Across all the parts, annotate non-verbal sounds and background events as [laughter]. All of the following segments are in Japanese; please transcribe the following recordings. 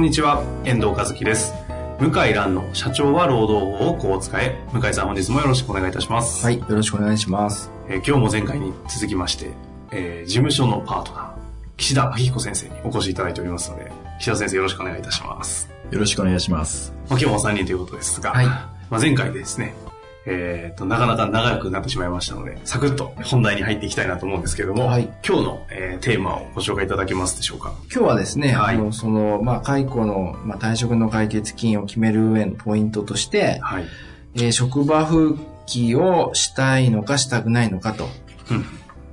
んにちは、遠藤和樹です。向井蘭の社長は労働法をこう使え。向井さん本日もよろしくお願いいたします。はい、よろしくお願いします。えー今日も前回に続きまして、えー事務所のパートナー、岸田明彦先生にお越しいただいておりますので、岸田先生よろしくお願いいたします。よろしくお願いします。まあ、今日も3人ということですが、はいまあ、前回ですね、えー、と、なかなか長くなってしまいましたので、サクッと本題に入っていきたいなと思うんですけれども、はい今日の、えーテーマをご紹介いただけますでしょうか？今日はですね、はいあの、その、まあ、解雇の、まあ、退職の解決金を決める上のポイントとして、はい。えー職場復帰をしたいのかしたくないのかと。うん。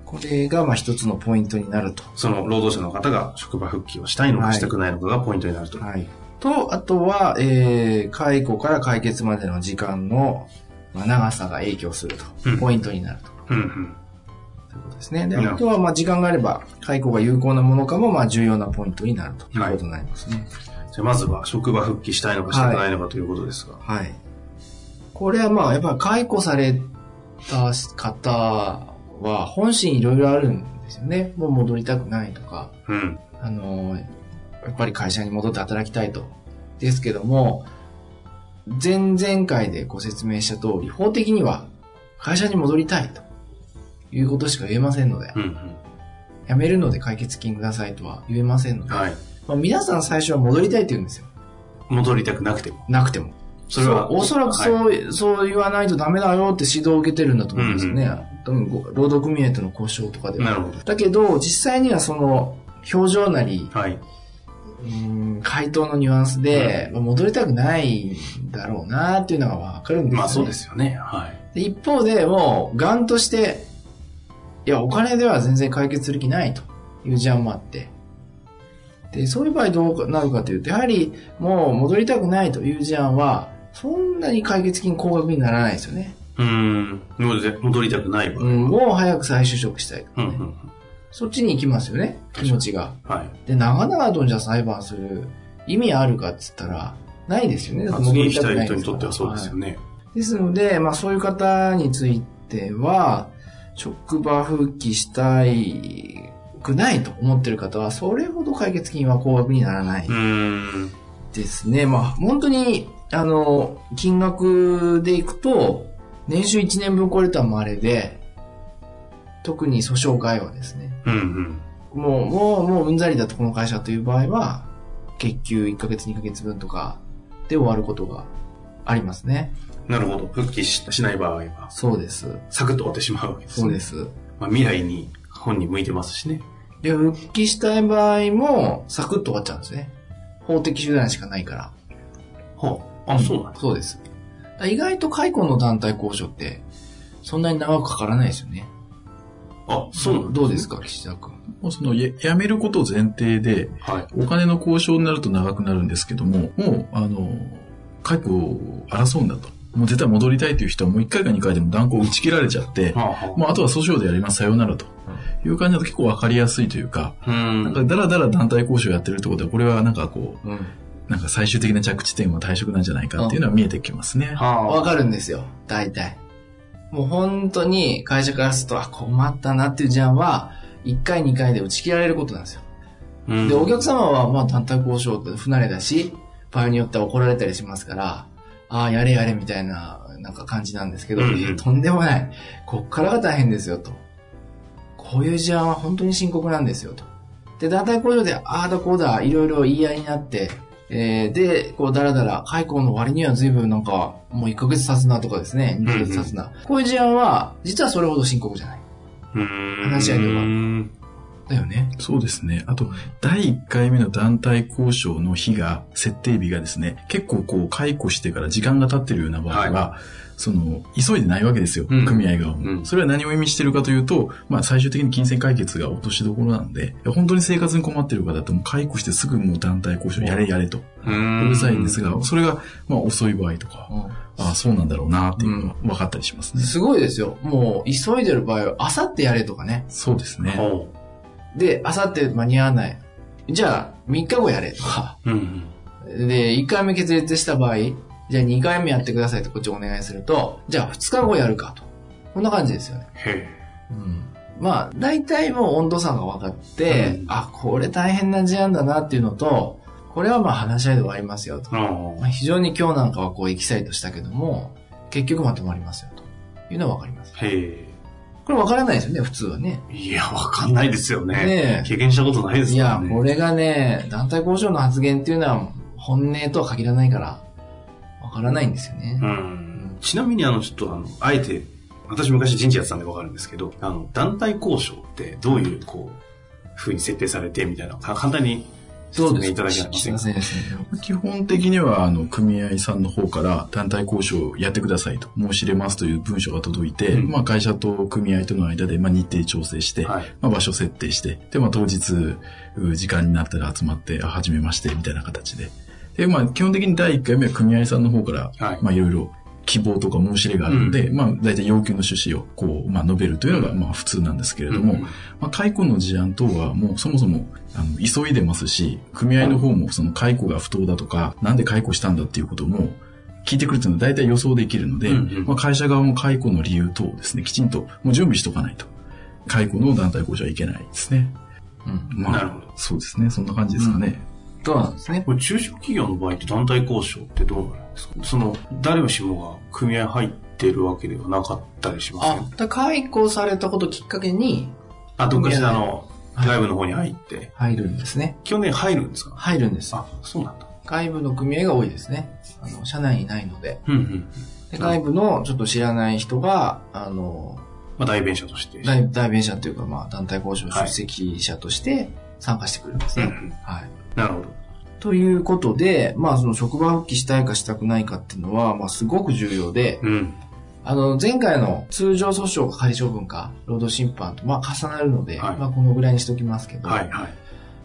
これが、まあ、一つのポイントになると。その労働者の方が職場復帰をしたいのかはいしたくないのかがポイントになると。はい。と、あとは、えー、解雇から解決までの時間の、まあ、長さが影響すると。うんポイントになると。うんうん。ということですね。で、あとは、まあ、時間があれば、解雇が有効なものかも、まあ、重要なポイントになるということになりますね。じゃあまずは職場復帰したいのかしたくないのかということですが。はい。これはまあ、やっぱり解雇された方は、本心いろいろあるんですよね。もう戻りたくないとか、うん。あの、やっぱり会社に戻って働きたいと。ですけども、前々回でご説明した通り、法的には会社に戻りたいということしか言えませんので、うん辞めるので解決金くださいとは言えませんのうん。で、はい。まあ、皆さん最初は戻りたいって言うんですよ。戻りたくなくても。なくても。それはおそらくそう、そう言わないとダメだよって指導を受けてるんだと思うんですよね。多分ご労働組合との交渉とかでは。なるほど。だけど、実際にはその、表情なり、はい。うーん回答のニュアンスで、まあ戻りたくないんだろうなっていうのがわかるんですよ、ね。まあそうですよね。はい。で一方でもう、ガンとして、いや、お金では全然解決する気ないという事案もあって。で、そういう場合どうなるかというと、やはりもう戻りたくないという事案は、そんなに解決金高額にならないですよね。うーん。戻り戻りたくない場合。うん、もう早く再就職したいね、うんうん。そっちに行きますよね、気持ちが。はい。で、長々とじゃあ裁判する意味あるかっつったら、ないですよね。だって戻次にりたい人にとってはそうですよね。はいですので、まあそういう方については、職場復帰したいくないと思ってる方は、それほど解決金は高額にならないうーん。ですね。まあ本当に、あの、金額でいくと、年収1年分超えたら稀で、特に訴訟外はですね、うんうん。もう、もう、もううんざりだとこの会社という場合は、月給1ヶ月2ヶ月分とかで終わることがありますね。なるほど。復帰ししない場合は、そうです。サクッと終わってしまうわけですね。そうです。まあ未来に本に向いてますしね。で、復帰したい場合も、サクッと終わっちゃうんですね。法的手段しかないから。はあ。あ、そうなんだ。そうです。意外と解雇の団体交渉って、そんなに長くかからないですよね。あ、そうなんだ。どうですか、岸田君？もうそのや辞めることを前提で、はい。お金の交渉になると長くなるんですけども、もう、あの、解雇を争うんだと。もう絶対戻りたいという人はもう1回か2回でも断行打ち切られちゃって、はあはもうあとは訴訟でやります、さようならと。いう感じだと結構わかりやすいというか、あ。うん。なんかだらだら団体交渉やってるってことは、これはなんかこう、うん。なんか最終的な着地点は退職なんじゃないかっていうのは見えてきますね。はあ。わかるんですよ。大体。もう本当に会社からすると、あ、困ったなっていう事案は、1回2回で打ち切られることなんですよ。うんで、お客様は、まあ、団体交渉って不慣れだし、場合によっては怒られたりしますから、ああ、やれやれみたいな、なんか感じなんですけど、うんとんでもない。こっからが大変ですよ、と。こういう事案は本当に深刻なんですよ、と。で、団体交渉で、ああだこうだ、いろいろ言い合いになって、えー、で、こう、だらだら、解雇の割には随分なんか、もう1ヶ月経つなとかですね、2ヶ月経つな。こういう事案は、実はそれほど深刻じゃない。話し合いではうんだよね。そうですね。あと、第1回目の団体交渉の日が、設定日がですね、結構こう、解雇してから時間が経ってるような場合は、その、急いでないわけですよ、うん組合側も、うんそれは何を意味してるかというと、まあ最終的に金銭解決が落としどころなので、本当に生活に困ってる方だともう解雇してすぐもう団体交渉やれやれと、ううるさいんですが、それが、まあ遅い場合とか、うああ、そうなんだろうなっていうのが分かったりしますね。んすごいですよ。もう、急いでる場合は、あさってやれとかね。そうですね。ほで、あさって間に合わない。じゃあ、3日後やれとか。う。うんうん。で、1回目決裂した場合、じゃあ2回目やってくださいってこっちお願いすると、じゃあ2日後やるかと。こんな感じですよね。へえ。まあ、大体もう温度差が分かって、うんあ、これ大変な事案だなっていうのと、これはまあ話し合いで終わりますよと。あまあ、非常に今日なんかはこうエキサイトしたけども、結局まとまりますよというのは分かります。あ。へえ。これ分からないですよね、普通はね。いや、わかんないですよね。ねえ経験したことないですいからね。、やこれがね、団体交渉の発言っていうのは本音とは限らないから、分からないんですよね。うん。ちなみにあの、ちょっとあの、あえて、私昔人事やってたんでわかるんですけど、あの、団体交渉ってどういう、こう、風に設定されてみたいな、か簡単に説明いただけませんかすいですね。基本的には、あの、組合さんの方から団体交渉をやってくださいと申し入れますという文書が届いて、うんまあ会社と組合との間で、まあ日程調整して、はい。まあ場所設定して、で、まあ当日、う時間になったら集まって、あ、始めまして、みたいな形で。で、まあ基本的に第1回目は組合さんの方から、はい。まあいろいろ希望とか申し入れがあるので、まあ大体要求の趣旨をこう、まあ述べるというのがまあ普通なんですけれども、うんまあ解雇の事案等はもうそもそもあの急いでますし、組合の方もその解雇が不当だとか、なんで解雇したんだっていうことも聞いてくるというのは大体予想できるので、うんうんまあ会社側も解雇の理由等をですね、きちんともう準備しとかないと。解雇の団体交渉はいけないですね。うん。まあ、なるほどそうですね。そんな感じですかね。そうなんですね。これ中小企業の場合って団体交渉ってどうなるんですか？その、誰もしもが組合入ってるわけではなかったりしますあね。、だ解雇されたこときっかけにあ、どっかしらのはい外部の方に入って、入るんですね。去年入るんですか？入るんです。あ、そうなんだ。外部の組合が多いですね。あの、社内にないので。うんうん。で外部のちょっと知らない人が、あの、まあ、代弁者として。代代弁者というか、まあ、団体交渉出席者として参加してくるんですね。うんうんはい。なるほど。ということで、まあ、その職場復帰したいかしたくないかっていうのは、まあ、すごく重要で、うん。あの、前回の通常訴訟か仮処分か、労働審判と、まあ、重なるので、はいまあ、このぐらいにしときますけど、はいはい。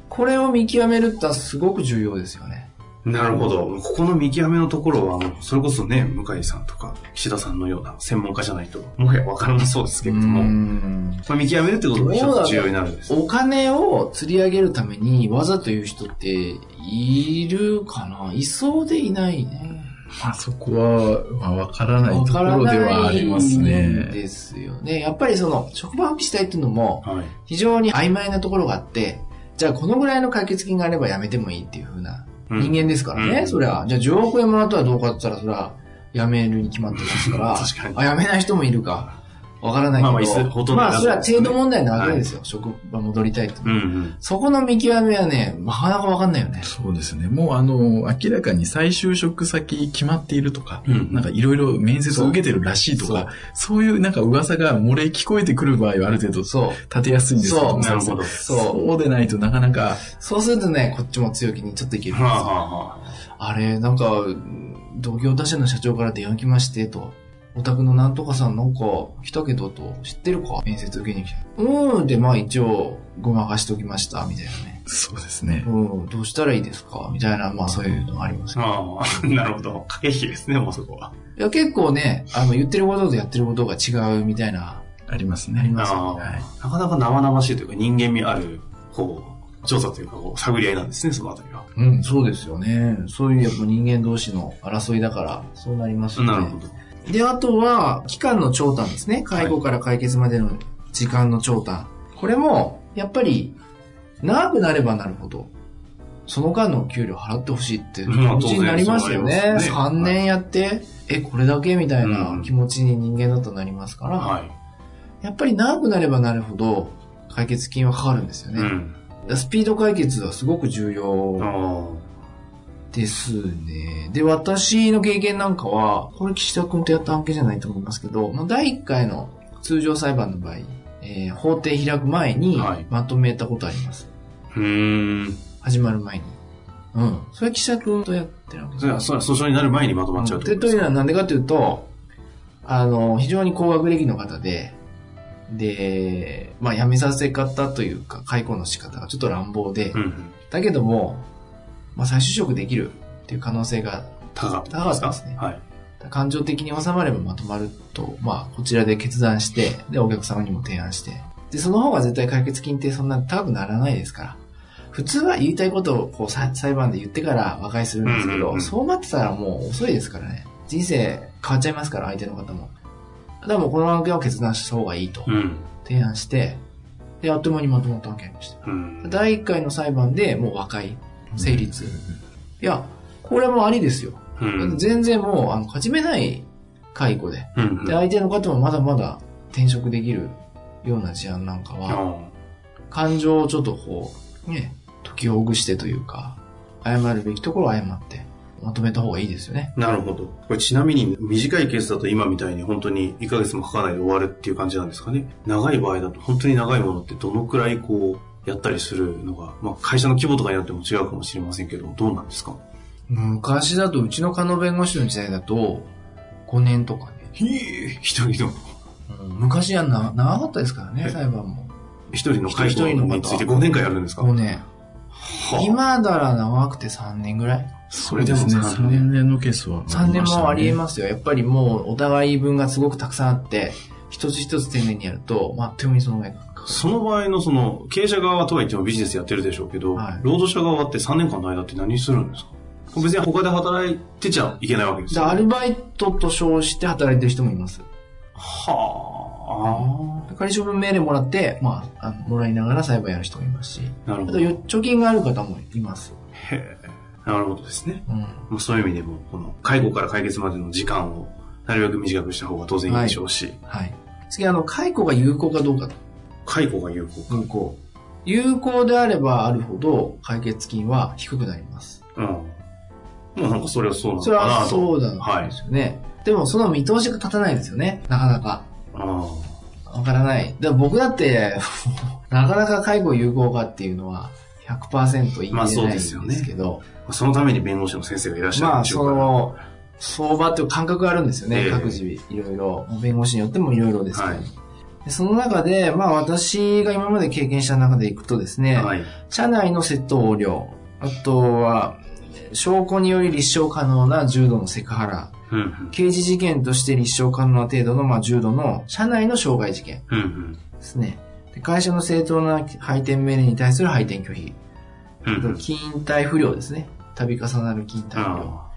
これを見極めるってすごく重要ですよね。なるほど。ここの見極めのところは、それこそね、向井さんとか、岸田さんのような専門家じゃないと、もはや分からなそうですけれども、んまあ、見極めるってことが一つ重要になるんです。お金を釣り上げるためにわざと言う人っているかな？いそうでいないね。まあそこは、まあわからないわところではありますね。ですよね。やっぱりその、職場復帰したいっていうのも、はい。非常に曖昧なところがあって、じゃあこのぐらいの解決金があればやめてもいいっていう風なうん人間ですからね、うんそりゃ。じゃあ10億円もらったらどうかって言ったら、それはやめるに決まってますから、[laughs] 確かにあ、やめない人もいるか。わからないけど、まあまあほとんどまあそれは程度問題なわけですよ。職場戻りたいと。うんうん。そこの見極めはね、なかなかわかんないよね。そうですね。もうあの、明らかに再就職先決まっているとか、うんなんかいろいろ面接を受けてるらしいとか、そういうなんか噂が漏れ聞こえてくる場合はある程度そう。立てやすいんですけどそうなるほど。そうそうでないとなかなか、そうするとね、こっちも強気にちょっといけるんですよ。はあはあはあ。あれ、なんか、同業他社の社長から電話来まして、と。お宅のなんとかさんなんか来たけど、と。知ってるか面接受けに来た。うーん、で、まあ一応、ごまかしときました、みたいなね。そうですね。うん、どうしたらいいですか？みたいな、まあそういうのがありますよ。ああ、[laughs] なるほど。駆け引きですね、もうそこは。いや、結構ね、あの、言ってることとやってることが違うみたいな、ありますありね。ますよね。ああ、なかなか生々しいというか人間味ある、こう、調査というか、こう、探り合いなんですね、そのあたりは。うん、そうですよね。そういうやっぱ人間同士の争いだから、そうなりますよね。なるほど。で、あとは、期間の長短ですね。介護から解決までの時間の長短。これも、やっぱり、長くなればなるほど、その間の給料払ってほしいって気まあ持ちになりますよね。ね3年やって、え、これだけみたいなうん気持ちに人間だとなりますから、はい。やっぱり長くなればなるほど、解決金はかかるんですよね。うん。スピード解決はすごく重要あですね。で、私の経験なんかは、これ岸田君とやった案件じゃないと思いますけど、まあ、第1回の通常裁判の場合、えー法廷開く前にはいまとめたことあります。うーん。始まる前に。うん。それは記者君とやってるわけそれは、それは訴訟になる前にまとまっちゃうってでということですかのはなんでかというと、あの、非常に高学歴の方で、で、まあ、辞めさせ方というか、解雇の仕方がちょっと乱暴で、うんうん。だけども、まあ、再就職できるっていう可能性が、高かったですねはい。感情的に収まればまとまると、まあ、こちらで決断して、で、お客様にも提案して、で、その方が絶対解決金ってそんな高くならないですから。普通は言いたいことをこうさ裁判で言ってから和解するんですけど、そうなってたらもう遅いですからね。人生変わっちゃいますから、相手の方も。だからもうこの案件を決断した方がいいとうん。提案して、で、あっという間にまとまった案件でした。うん。第1回の裁判でもう和解、成立。いや、これもありですよ。うん。全然もう、あの、勝ち目ない解雇で。うん。で、相手の方もまだまだ転職できるような事案なんかは、あ感情をちょっとこう、ね、解きほぐしてというか、謝るべきところは謝って、まとめた方がいいですよね。あなるほど。これちなみに短いケースだと今みたいに本当に1ヶ月もかかないで終わるっていう感じなんですかね。長い場合だと本当に長いものってどのくらいこうやったりするのが、まあ会社の規模とかによっても違うかもしれませんけど、どうなんですか？昔だと、うちの加納弁護士の時代だと、5年とかね。ひえ、一人の、昔はな長かったですからねえ、裁判も。一人の会社について5年間やるんですか？5年。はあ今なら長くて3年ぐらい。それでもそうですね。3 3年。年のケースは、3年もありえまますよ。やっぱりもうお互い分がすごくたくさんあって、一つ一つ丁寧にやると、まあ、あっという間にその上が。その場合のその、経営者側はとはいってもビジネスやってるでしょうけど、はい労働者側って3年間の間って何するんですか？別に他で働いてちゃいけないわけですよ、でアルバイトと称して働いてる人もいます。は仮処分命令もらって、まあ、あのもらいながら裁判やる人もいますし、あ。なるほど。あとよ貯金がある方もいます。へえ。なるほどですね。うん。まあ、そういう意味でも、この介護から解決までの時間をなるべく短くした方が当然いいでしょうし、はい。次、あの、解雇が有効かどうかと。介護が有効か。有効。有効であればあるほど、解決金は低くなります。うん。もうなんかそれはそうなのそれはかなと。そうなんはいです。よね。でも、その見通しが立たないですよね。なかなか。あわからない。だ僕だって、[laughs] なかなか介護有効かっていうのは100%言いまあそう切れないんですですよねけど、あそのために弁護士の先生がいらっしゃるまあ、そんでしょうから。の、相場っていう感覚があるんですよね。ええ各自、いろいろ。弁護士によってもいろいろですけど、はいでその中で、まあ私が今まで経験した中でいくとですね、はい。社内の窃盗横領、あとは、証拠により立証可能な重度のセクハラ、うんうん。刑事事件として立証可能な程度の、まあ、重度の社内の傷害事件うんうん。ですね。で会社の正当な配転命令に対する配転拒否。うんうん。勤怠不良ですね。度重なる勤怠不良。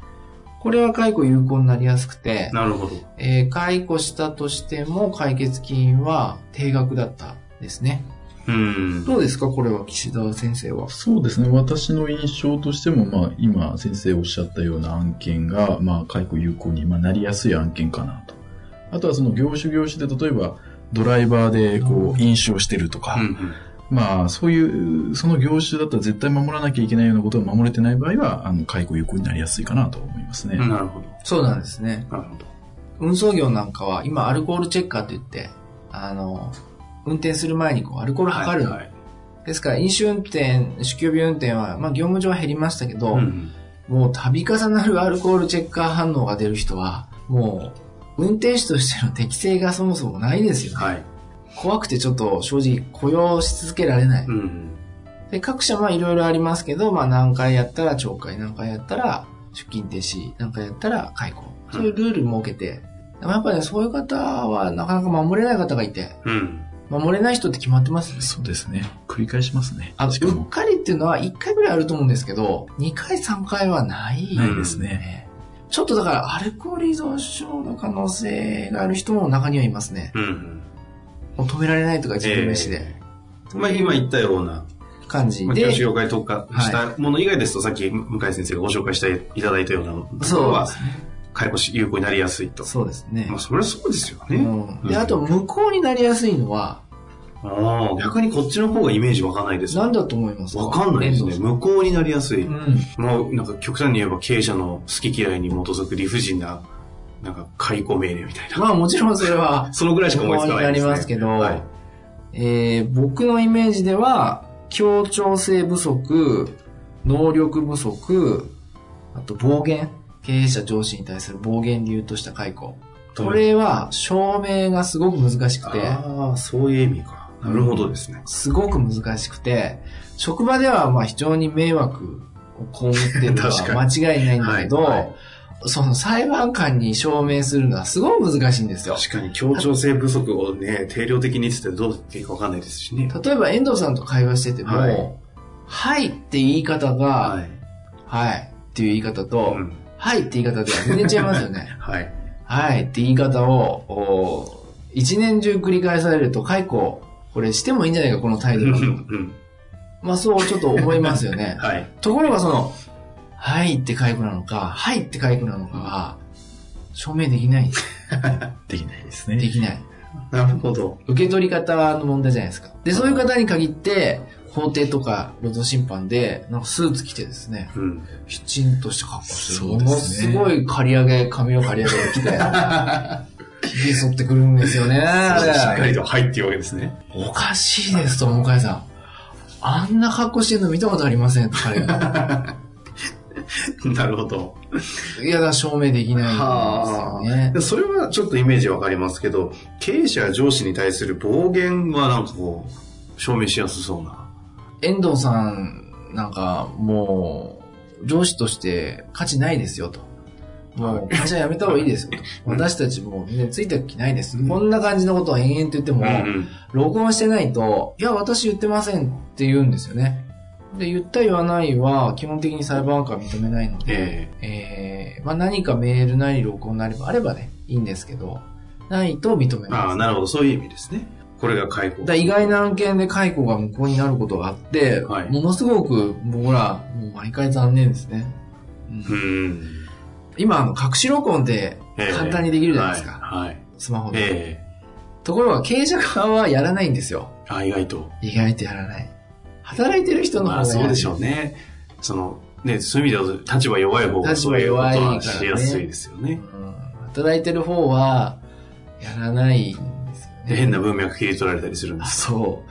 あこれは解雇有効になりやすくてあ、なるほど。えー解雇したとしても解決金は定額だったですね。うん。どうですか？これは岸田先生は。そうですね。私の印象としても、まあ、今、先生おっしゃったような案件が、まあ、解雇有効に、まあ、なりやすい案件かなと。あとは、その業種業種で、例えば、ドライバーで、こう、飲酒をしてるとか、うんうん。まあ、そういう、その業種だったら絶対守らなきゃいけないようなことを守れてない場合は、あの、解雇有効になりやすいかなと思いますね。なるほど。そうなんですね。なるほど。運送業なんかは今アルコールチェッカーといって、あの、運転する前にこうアルコール測る。はいはいですから飲酒運転、酒気帯び運転は、まあ業務上は減りましたけど、うんもう度重なるアルコールチェッカー反応が出る人は、もう運転手としての適性がそもそもないですよね。はい。怖くてちょっと正直雇用し続けられない。うんで、各社まあいろいろありますけど、まあ何回やったら懲戒、何回やったら出勤停止、何回やったら解雇。そういうルール設けて、でもやっぱりね、そういう方はなかなか守れない方がいて、うん。うん。守れない人って決まってますね。そうですね。繰り返しますね。あうっ、かりっていうのは1回ぐらいあると思うんですけど、2回3回はない。ないですね。ちょっとだからアルコール依存症の可能性がある人も中にはいますね。うん。もう止められないとか自分の意思で。えーまあ今言ったような、感じまあ、教師で。業界特化したもの以外ですと、さっき向井先生がご紹介していただいたようなところはそうで、すね。解雇し有効になりやすいと。そうですねまあ。それはそうですよね。うん、で、うんあと、無効になりやすいのは、ああ、逆にこっちの方がイメージわかんないです。何だと思いますか？わかんないですね。無効になりやすい。うん。もうなんか極端に言えば経営者の好き嫌いに基づく理不尽な、なんか解雇命令みたいな。まあもちろんそれは、そのぐらいしか思いつかないですね。りますけどはい。えー僕のイメージでは、協調性不足、能力不足、あと暴言。経営者上司に対する暴言理由とした解雇。これは証明がすごく難しくて、ああ、そういう意味か。なるほどですね。すごく難しくて、職場ではまあ非常に迷惑を被っているのは [laughs] 間違いないんだけど、はいはいその裁判官に証明するのはすごく難しいんですよ。確かに協調性不足をね、定量的に言っててどうやっていいかわかんないですしね。例えば遠藤さんと会話してても、ははいい、って言い方が、ははい、い。っていう言い方と、うんはいって言い方では全然違いますよね。[laughs] はい。はいって言い方を、お一年中繰り返されると解雇、これしてもいいんじゃないか、この態度うんは。うん。まあそうちょっと思いますよね [laughs] はい。ところがその、はいって解雇なのか、はいって解雇なのかは、証明できない。[laughs] できないですね。できない。なるほど。受け取り方の問題じゃないですか。で、そういう方に限って、法廷とか労働審判で、なんかスーツ着てですね、うん。きちんとした格好してる。そうものですねすごい刈り上げ、髪を刈り上げてきて、[laughs] 髭剃ってくるんですよね。しっかりと入っていうわけですね。おかしいですと、向井さん。あんな格好してるの見たことありません、彼が。[laughs] [laughs] なるほど。いや、だ証明できないんですよね。でそれはちょっとイメージわかりますけど、経営者や上司に対する暴言はなんかこう、証明しやすそうな。遠藤さんなんかもう上司として価値ないですよと。もう会社辞めた方がいいですよと。[laughs] 私たちもうね、ついてる気ないです。うんこんな感じのことを延々と言っても、うん録音してないと、いや、私言ってませんって言うんですよね。で、言った言わないは基本的に裁判官は認めないので、ええーまあ何かメールなり録音なりあればね、いいんですけど、ないと認めえああ、ます。なるほど。そういう意味ですね。これが解雇。だ意外な案件で解雇が無効になることがあって、はいものすごく僕ら、もう毎回残念ですね。うんうん。今、あの、隠し録音ってええ簡単にできるじゃないですか。はい。はいスマホで。ええところが経営者側はやらないんですよ。あ意外と。意外とやらない。働いてる人の方まがそうでしょうね。その、ね、そういう意味では立場弱い方が立場そういうこと弱いからしやすいですよね。うん働いてる方は、やらないんですよで、ね。変な文脈切り取られたりするんであす。そ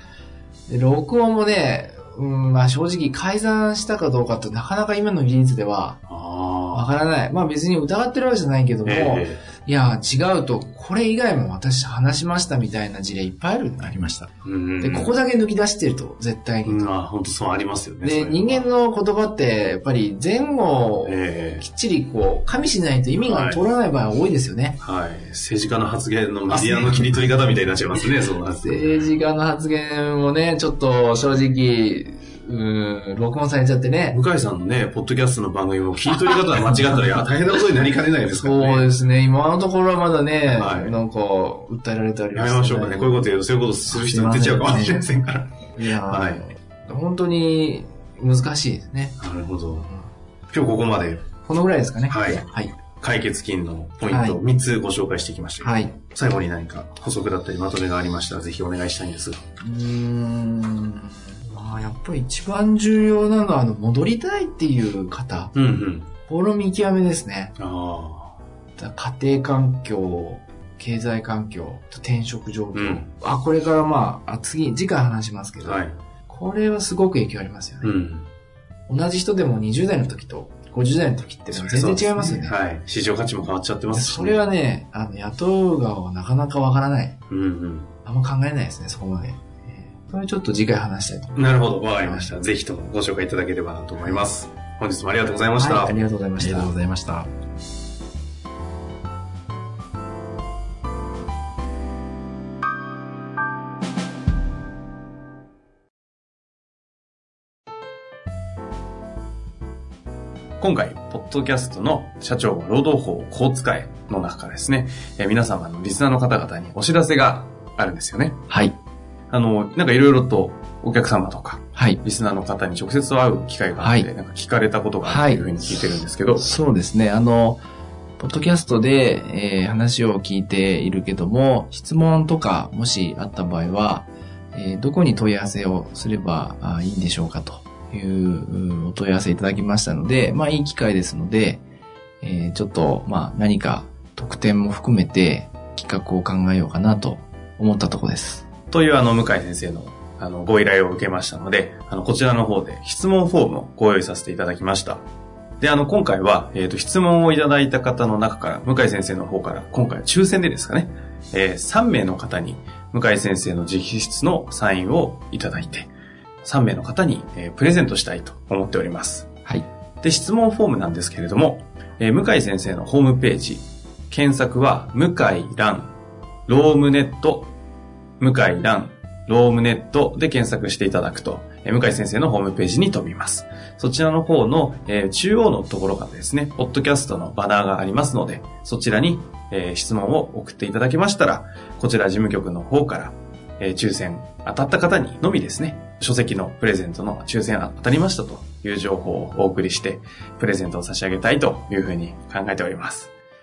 う。で、録音もね、うん、まあ正直改ざんしたかどうかってなかなか今の技術ではわあからない。まあ別に疑ってるわけじゃないけどあ。も、えいや、違うと、これ以外も私話しましたみたいな事例いっぱいあるありました。で、ここだけ抜き出してると、絶対に。うん、あ本当そうありますよね。で、人間の言葉って、やっぱり前後をええきっちりこう、加味しないと意味が通らない場合が多いですよね。はい。政治家の発言のメディアの切り取り方みたいになっちゃいますね、そうなんです政治家の発言もね、ちょっと正直、うん、録音されちゃってね。向井さんのね、ポッドキャストの番組も切り取り方が間違ったら、いや、大変なことになりかねないですからね。そうですね。今のところはまだね、はいなんか、訴えられておりやめましょうかね。こういうこと言うと、そういうことする人出ちゃうかもしれませんから。いやー、はい本当に難しいですね。なるほど。今日ここまでこのぐらいですかね。はいはい。解決金のポイントはい3つご紹介してきました。はい。最後に何か補足だったりまとめがありましたら、ぜひお願いしたいんですが。うーん。まあ、やっぱり一番重要なのは、あの、戻りたいっていう方。うんうん。この見極めですね。あだ家庭環境、経済環境、転職状況。うんあ、これからまあ、あ次、次回話しますけあ。ど、はい。これはすごく影響ありますよね。うん。同じ人でも20代の時と50代の時って全然違いますよね。はい。市場価値も変わっちゃってますし、それはね、あの、雇う側はなかなかわからない。うんあんま考えないですね、そこまで。えーそれちょっと次回話したいと思いうん。なるほど。わかりました。ぜひともご紹介いただければなと思います。本日もありがとうございまます。した。はい、ありがとうございましたありがとう。ございました。今回、ポッドキャストの社長は労働法をこう使えの中からですね、えー皆様のリスナーの方々にお知らせがあるんですよね。はい。あの、なんかいろいろとお客様とか、はい。リスナーの方に直接会う機会があって、はいなんか聞かれたことがあるというふうに聞いてるんですけど、そうですね。あの、ポッドキャストで、えー話を聞いているけども、質問とかもしあった場合は、えーどこに問い合わせをすればあいいんでしょうかといううお問い合わせいただきましたので、まあいい機会ですので、えーちょっと、まあ何か特典も含めて企画を考えようかなと思ったところです。というあの、向井先生のあの、ご依頼を受けましたので、あの、こちらの方で質問フォームをご用意させていただきました。で、あの、今回は、えっ、と、質問をいただいた方の中から、向井先生の方から、今回抽選でですかね、えー3名の方に、向井先生の直筆のサインをいただいて、3名の方に、えープレゼントしたいと思っております。はい。で、質問フォームなんですけれども、えー向井先生のホームページ、検索は、向井蘭、ロームネット、向井蘭、ロームネットで検索していただくと、向井先生のホームページに飛びます。そちらの方の、え中央のところからですね、ポッドキャストのバナーがありますので、そちらに、え質問を送っていただけましたら、こちら事務局の方から、え抽選当たった方にのみですね、書籍のプレゼントの抽選当たりましたという情報をお送りして、プレゼントを差し上げたいというふうに考えております。